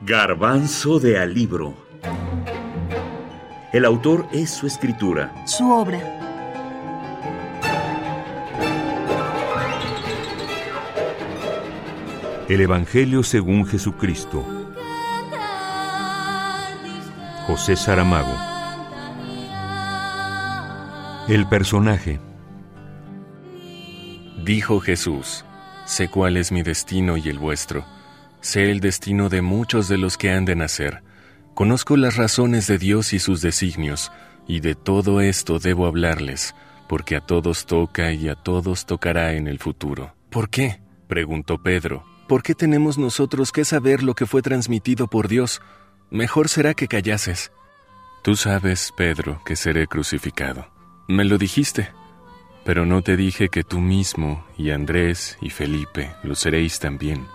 Garbanzo de Alibro. El autor es su escritura. Su obra. El Evangelio según Jesucristo. José Saramago. El personaje. Dijo Jesús, sé cuál es mi destino y el vuestro. Sé el destino de muchos de los que han de nacer. Conozco las razones de Dios y sus designios, y de todo esto debo hablarles, porque a todos toca y a todos tocará en el futuro. ¿Por qué? preguntó Pedro. ¿Por qué tenemos nosotros que saber lo que fue transmitido por Dios? Mejor será que callases. Tú sabes, Pedro, que seré crucificado. Me lo dijiste. Pero no te dije que tú mismo, y Andrés, y Felipe, lo seréis también,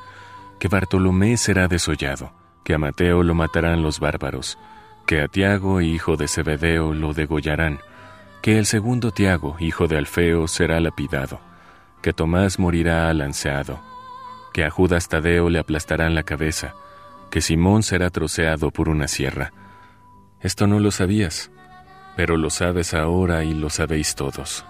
que Bartolomé será desollado, que a Mateo lo matarán los bárbaros, que a Tiago, hijo de Zebedeo, lo degollarán, que el segundo Tiago, hijo de Alfeo, será lapidado, que Tomás morirá alanceado, que a Judas Tadeo le aplastarán la cabeza, que Simón será troceado por una sierra. Esto no lo sabías, pero lo sabes ahora y lo sabéis todos.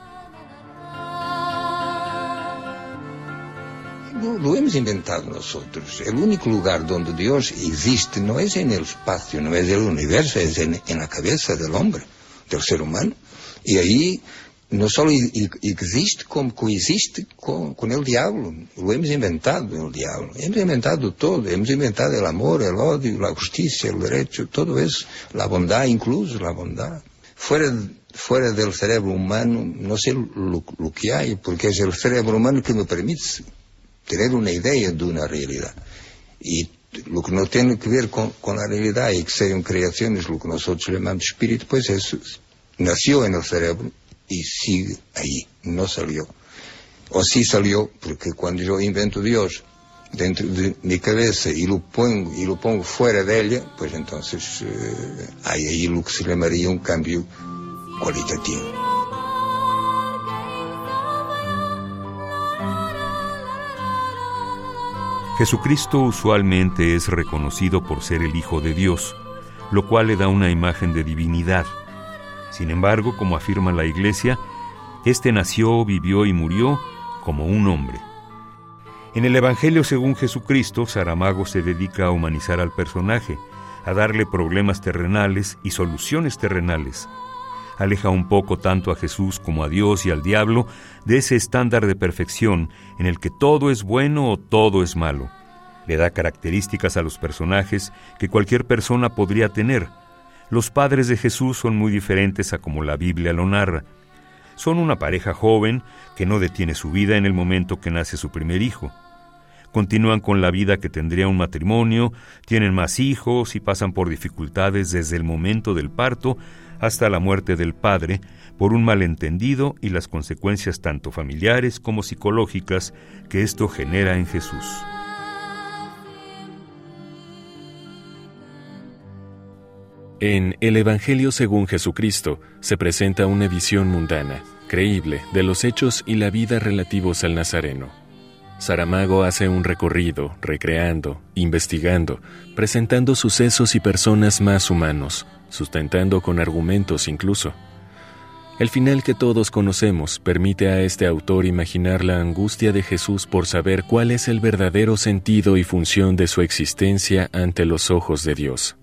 Lo hemos inventado nosotros. El único lugar donde Dios existe no es en el espacio, no es en el universo, es en, la cabeza del hombre, del ser humano. Y ahí no solo existe, como coexiste con, con, el diablo. Lo hemos inventado, el diablo. Hemos inventado todo. Hemos inventado el amor, el odio, la justicia, el derecho, todo eso. La bondad, incluso la bondad. Fuera, fuera del cerebro humano, no sé lo, lo que hay, porque es el cerebro humano que me permite tener una idea de una realidad. Y lo que no tiene que ver con, con la realidad y que sean creaciones, lo que nosotros llamamos espíritu, pues eso nació en el cerebro y sigue ahí, no salió. O sí salió, porque cuando yo invento Dios dentro de mi cabeza y lo pongo, y lo pongo fuera de ella, pues entonces eh, hay ahí lo que se llamaría un cambio cualitativo. Jesucristo usualmente es reconocido por ser el Hijo de Dios, lo cual le da una imagen de divinidad. Sin embargo, como afirma la Iglesia, éste nació, vivió y murió como un hombre. En el Evangelio según Jesucristo, Saramago se dedica a humanizar al personaje, a darle problemas terrenales y soluciones terrenales. Aleja un poco tanto a Jesús como a Dios y al diablo de ese estándar de perfección en el que todo es bueno o todo es malo. Le da características a los personajes que cualquier persona podría tener. Los padres de Jesús son muy diferentes a como la Biblia lo narra. Son una pareja joven que no detiene su vida en el momento que nace su primer hijo. Continúan con la vida que tendría un matrimonio, tienen más hijos y pasan por dificultades desde el momento del parto hasta la muerte del padre por un malentendido y las consecuencias tanto familiares como psicológicas que esto genera en Jesús. En el Evangelio según Jesucristo se presenta una visión mundana, creíble, de los hechos y la vida relativos al Nazareno. Saramago hace un recorrido, recreando, investigando, presentando sucesos y personas más humanos, sustentando con argumentos incluso. El final que todos conocemos permite a este autor imaginar la angustia de Jesús por saber cuál es el verdadero sentido y función de su existencia ante los ojos de Dios.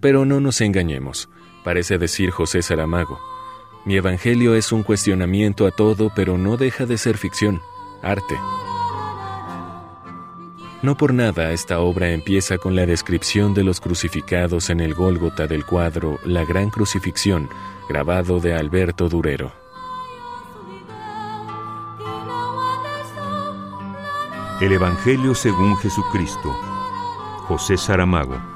Pero no nos engañemos, parece decir José Saramago. Mi Evangelio es un cuestionamiento a todo, pero no deja de ser ficción, arte. No por nada esta obra empieza con la descripción de los crucificados en el Gólgota del cuadro La Gran Crucifixión, grabado de Alberto Durero. El Evangelio según Jesucristo. José Saramago.